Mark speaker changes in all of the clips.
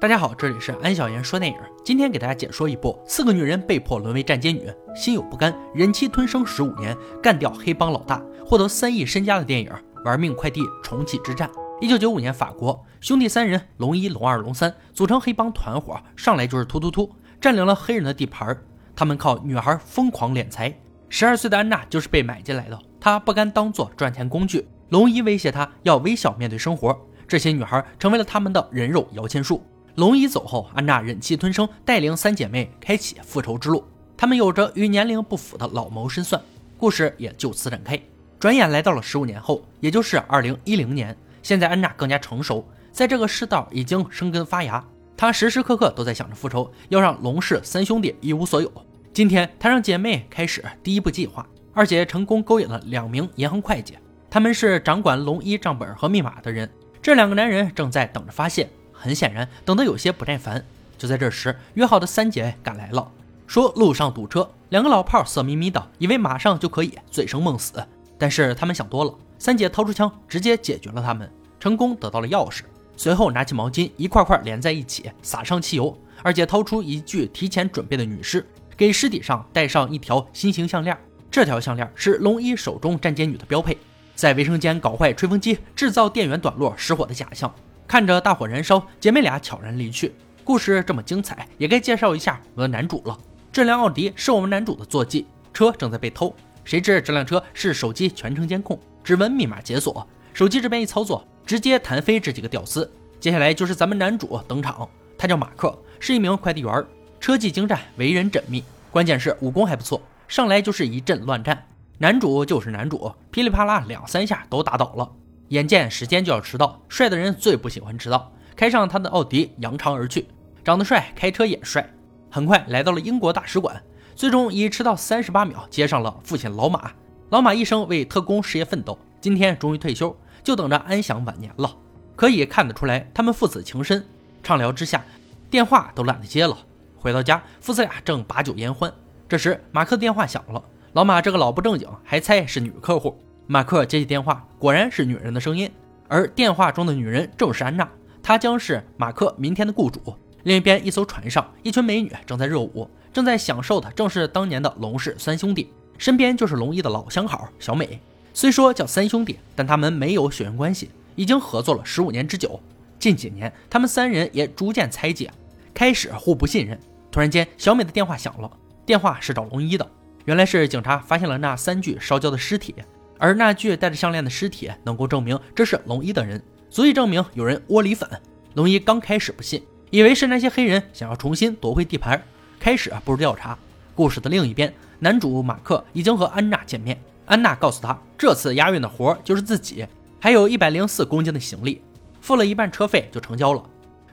Speaker 1: 大家好，这里是安小言说电影。今天给大家解说一部四个女人被迫沦为站街女，心有不甘，忍气吞声十五年，干掉黑帮老大，获得三亿身家的电影《玩命快递重启之战》。一九九五年，法国兄弟三人龙一、龙二、龙三组成黑帮团伙，上来就是突突突，占领了黑人的地盘。他们靠女孩疯狂敛财。十二岁的安娜就是被买进来的，她不甘当做赚钱工具。龙一威胁她要微笑面对生活，这些女孩成为了他们的人肉摇钱树。龙一走后，安娜忍气吞声，带领三姐妹开启复仇之路。她们有着与年龄不符的老谋深算，故事也就此展开。转眼来到了十五年后，也就是二零一零年。现在安娜更加成熟，在这个世道已经生根发芽。她时时刻刻都在想着复仇，要让龙氏三兄弟一无所有。今天，她让姐妹开始第一步计划。二姐成功勾引了两名银行会计，他们是掌管龙一账本和密码的人。这两个男人正在等着发现。很显然，等得有些不耐烦。就在这时，约好的三姐赶来了，说路上堵车。两个老炮色眯眯的，以为马上就可以醉生梦死。但是他们想多了，三姐掏出枪，直接解决了他们，成功得到了钥匙。随后拿起毛巾，一块块连在一起，撒上汽油。二姐掏出一具提前准备的女尸，给尸体上戴上一条心形项链。这条项链是龙一手中站街女的标配。在卫生间搞坏吹风机，制造电源短路失火的假象。看着大火燃烧，姐妹俩悄然离去。故事这么精彩，也该介绍一下我的男主了。这辆奥迪是我们男主的坐骑，车正在被偷。谁知这辆车是手机全程监控，指纹密码解锁，手机这边一操作，直接弹飞这几个屌丝。接下来就是咱们男主登场，他叫马克，是一名快递员，车技精湛，为人缜密，关键是武功还不错，上来就是一阵乱战。男主就是男主，噼里啪啦两三下都打倒了。眼见时间就要迟到，帅的人最不喜欢迟到，开上他的奥迪扬长而去。长得帅，开车也帅。很快来到了英国大使馆，最终以迟到三十八秒接上了父亲老马。老马一生为特工事业奋斗，今天终于退休，就等着安享晚年了。可以看得出来，他们父子情深。畅聊之下，电话都懒得接了。回到家，父子俩正把酒言欢。这时，马克的电话响了。老马这个老不正经，还猜是女客户。马克接起电话，果然是女人的声音，而电话中的女人正是安娜，她将是马克明天的雇主。另一边，一艘船上，一群美女正在热舞，正在享受的正是当年的龙氏三兄弟，身边就是龙一的老相好小美。虽说叫三兄弟，但他们没有血缘关系，已经合作了十五年之久。近几年，他们三人也逐渐猜忌，开始互不信任。突然间，小美的电话响了，电话是找龙一的，原来是警察发现了那三具烧焦的尸体。而那具戴着项链的尸体能够证明这是龙一的人，足以证明有人窝里粉。龙一刚开始不信，以为是那些黑人想要重新夺回地盘，开始啊步入调查。故事的另一边，男主马克已经和安娜见面，安娜告诉他，这次押运的活就是自己，还有一百零四公斤的行李，付了一半车费就成交了。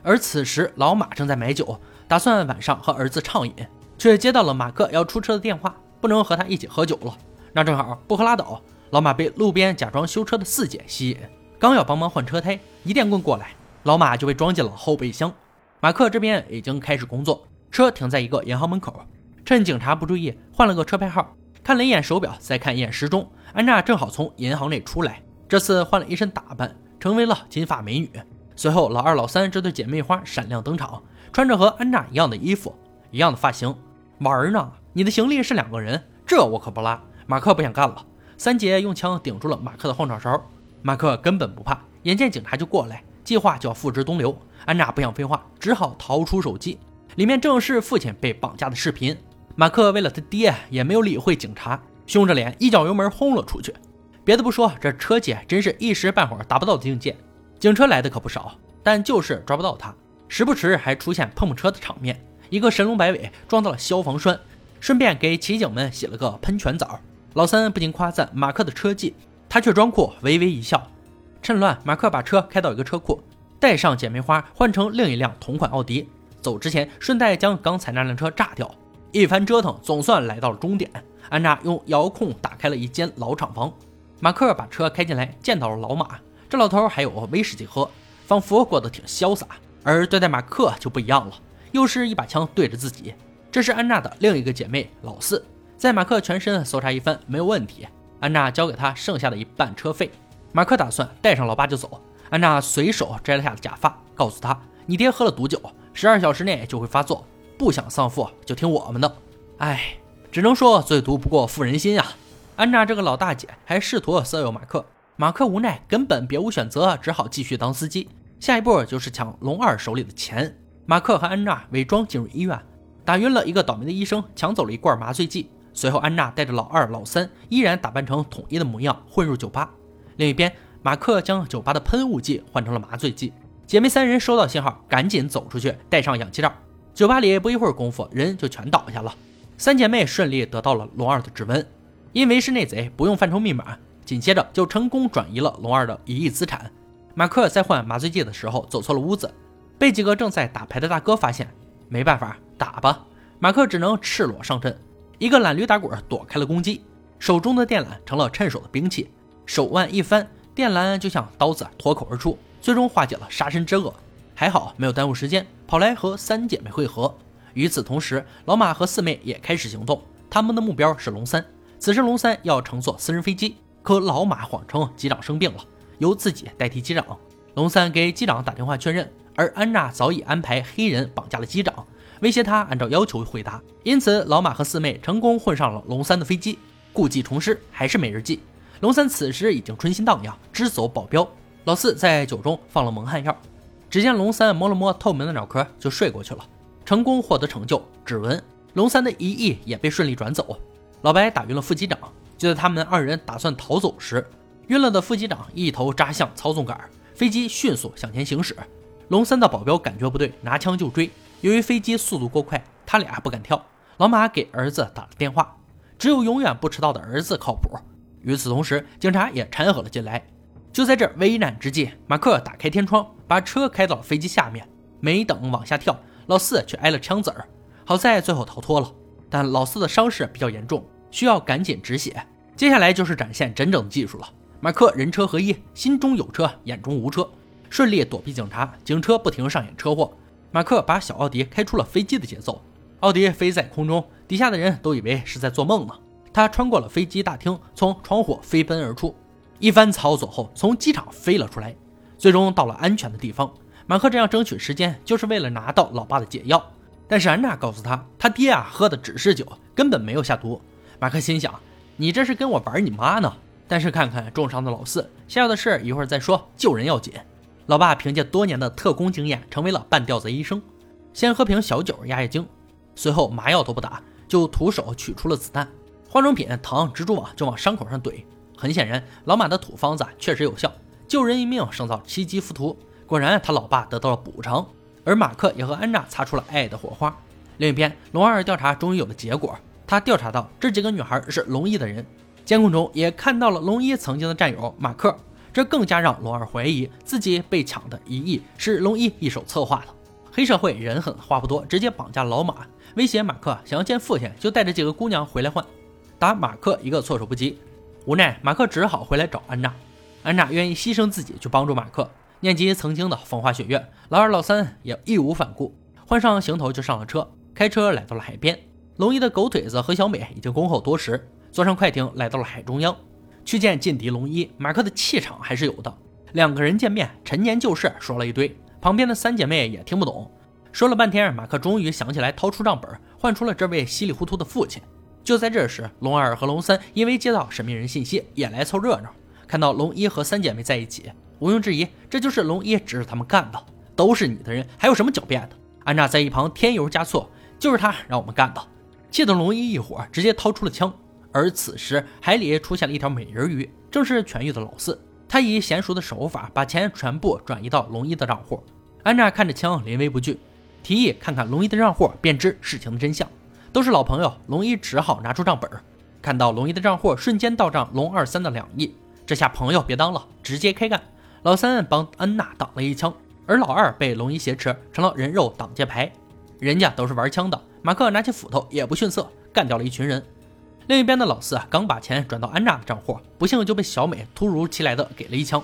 Speaker 1: 而此时老马正在买酒，打算晚上和儿子畅饮，却接到了马克要出车的电话，不能和他一起喝酒了。那正好不喝拉倒。老马被路边假装修车的四姐吸引，刚要帮忙换车胎，一电棍过来，老马就被装进了后备箱。马克这边已经开始工作，车停在一个银行门口，趁警察不注意，换了个车牌号，看了一眼手表，再看一眼时钟，安娜正好从银行内出来，这次换了一身打扮，成为了金发美女。随后，老二、老三这对姐妹花闪亮登场，穿着和安娜一样的衣服，一样的发型，玩呢？你的行李是两个人，这我可不拉。马克不想干了。三姐用枪顶住了马克的后脑勺，马克根本不怕。眼见警察就过来，计划就要付之东流。安娜不想废话，只好掏出手机，里面正是父亲被绑架的视频。马克为了他爹，也没有理会警察，凶着脸一脚油门轰了出去。别的不说，这车技真是一时半会儿达不到的境界。警车来的可不少，但就是抓不到他，时不时还出现碰碰车的场面。一个神龙摆尾撞到了消防栓，顺便给骑警们洗了个喷泉澡。老三不禁夸赞马克的车技，他却装酷，微微一笑。趁乱，马克把车开到一个车库，带上姐妹花，换成另一辆同款奥迪。走之前，顺带将刚才那辆车炸掉。一番折腾，总算来到了终点。安娜用遥控打开了一间老厂房。马克把车开进来，见到了老马。这老头还有威士忌喝，仿佛过得挺潇洒。而对待马克就不一样了，又是一把枪对着自己。这是安娜的另一个姐妹老四。在马克全身搜查一番，没有问题。安娜交给他剩下的一半车费。马克打算带上老爸就走。安娜随手摘了下假发，告诉他你爹喝了毒酒，十二小时内就会发作，不想丧父就听我们的。哎，只能说最毒不过妇人心啊！安娜这个老大姐还试图色诱马克，马克无奈，根本别无选择，只好继续当司机。下一步就是抢龙二手里的钱。马克和安娜伪装进入医院，打晕了一个倒霉的医生，抢走了一罐麻醉剂。随后，安娜带着老二、老三依然打扮成统一的模样混入酒吧。另一边，马克将酒吧的喷雾剂换成了麻醉剂。姐妹三人收到信号，赶紧走出去，戴上氧气罩。酒吧里不一会儿功夫，人就全倒下了。三姐妹顺利得到了龙二的指纹，因为是内贼，不用范畴密码。紧接着就成功转移了龙二的一亿资产。马克在换麻醉剂的时候走错了屋子，被几个正在打牌的大哥发现。没办法，打吧。马克只能赤裸上阵，一个懒驴打滚躲开了攻击，手中的电缆成了趁手的兵器，手腕一翻，电缆就像刀子脱口而出。最终化解了杀身之恶，还好没有耽误时间，跑来和三姐妹会合。与此同时，老马和四妹也开始行动，他们的目标是龙三。此时龙三要乘坐私人飞机，可老马谎称机长生病了，由自己代替机长。龙三给机长打电话确认，而安娜早已安排黑人绑架了机长，威胁他按照要求回答。因此，老马和四妹成功混上了龙三的飞机。故技重施，还是没人记。龙三此时已经春心荡漾，只走保镖。老四在酒中放了蒙汗药，只见龙三摸了摸透明的脑壳就睡过去了，成功获得成就指纹。龙三的一亿也被顺利转走。老白打晕了副机长，就在他们二人打算逃走时，晕了的副机长一头扎向操纵杆，飞机迅速向前行驶。龙三的保镖感觉不对，拿枪就追。由于飞机速度过快，他俩不敢跳。老马给儿子打了电话，只有永远不迟到的儿子靠谱。与此同时，警察也掺和了进来。就在这危难之际，马克打开天窗，把车开到了飞机下面。没等往下跳，老四却挨了枪子儿。好在最后逃脱了，但老四的伤势比较严重，需要赶紧止血。接下来就是展现真正的技术了。马克人车合一，心中有车，眼中无车，顺利躲避警察。警车不停上演车祸，马克把小奥迪开出了飞机的节奏。奥迪飞在空中，底下的人都以为是在做梦呢。他穿过了飞机大厅，从窗户飞奔而出。一番操作后，从机场飞了出来，最终到了安全的地方。马克这样争取时间，就是为了拿到老爸的解药。但是安娜告诉他，他爹啊喝的只是酒，根本没有下毒。马克心想，你这是跟我玩你妈呢？但是看看重伤的老四，下药的事一会儿再说，救人要紧。老爸凭借多年的特工经验，成为了半吊子医生。先喝瓶小酒压压惊，随后麻药都不打，就徒手取出了子弹，化妆品、糖、蜘蛛网就往伤口上怼。很显然，老马的土方子确实有效，救人一命胜造七级浮屠。果然，他老爸得到了补偿，而马克也和安娜擦出了爱的火花。另一边，龙二调查终于有了结果，他调查到这几个女孩是龙一的人，监控中也看到了龙一曾经的战友马克，这更加让龙二怀疑自己被抢的一亿是龙一一手策划的。黑社会人狠话不多，直接绑架老马，威胁马克想要见父亲就带着几个姑娘回来换，打马克一个措手不及。无奈，马克只好回来找安娜。安娜愿意牺牲自己去帮助马克。念及曾经的风花雪月，老二、老三也义无反顾，换上行头就上了车，开车来到了海边。龙一的狗腿子和小美已经恭候多时，坐上快艇来到了海中央，去见劲敌龙一。马克的气场还是有的。两个人见面，陈年旧事说了一堆，旁边的三姐妹也听不懂，说了半天，马克终于想起来，掏出账本，换出了这位稀里糊涂的父亲。就在这时，龙二和龙三因为接到神秘人信息，也来凑热闹。看到龙一和三姐妹在一起，毋庸置疑，这就是龙一指使他们干的。都是你的人，还有什么狡辩的？安娜在一旁添油加醋，就是他让我们干的。气得龙一一伙直接掏出了枪。而此时，海里出现了一条美人鱼，正是痊愈的老四。他以娴熟的手法把钱全部转移到龙一的账户。安娜看着枪，临危不惧，提议看看龙一的账户，便知事情的真相。都是老朋友，龙一只好拿出账本，看到龙一的账户瞬间到账龙二三的两亿，这下朋友别当了，直接开干。老三帮安娜挡了一枪，而老二被龙一挟持，成了人肉挡箭牌。人家都是玩枪的，马克拿起斧头也不逊色，干掉了一群人。另一边的老四啊刚把钱转到安娜的账户，不幸就被小美突如其来的给了一枪。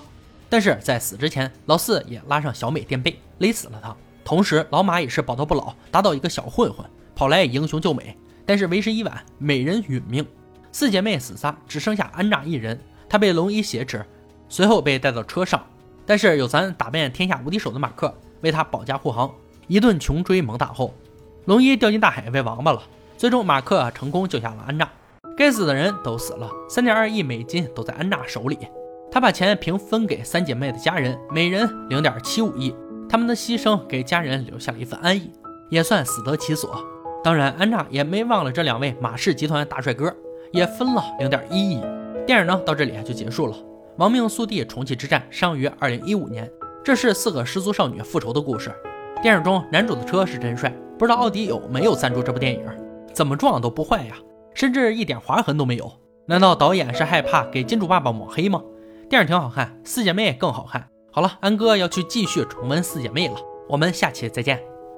Speaker 1: 但是在死之前，老四也拉上小美垫背，勒死了她。同时，老马也是宝刀不老，打倒一个小混混。跑来英雄救美，但是为时已晚，美人殒命，四姐妹死仨，只剩下安娜一人。她被龙一挟持，随后被带到车上。但是有咱打遍天下无敌手的马克，为他保驾护航。一顿穷追猛打后，龙一掉进大海喂王八了。最终，马克成功救下了安娜。该死的人都死了，三点二亿美金都在安娜手里。她把钱平分给三姐妹的家人，每人零点七五亿。他们的牺牲给家人留下了一份安逸，也算死得其所。当然，安娜也没忘了这两位马氏集团大帅哥，也分了零点一亿。电影呢到这里就结束了。亡命速递重启之战上于二零一五年，这是四个失足少女复仇的故事。电影中男主的车是真帅，不知道奥迪有没有赞助这部电影？怎么撞都不坏呀，甚至一点划痕都没有。难道导演是害怕给金主爸爸抹黑吗？电影挺好看，四姐妹更好看。好了，安哥要去继续重温四姐妹了，我们下期再见。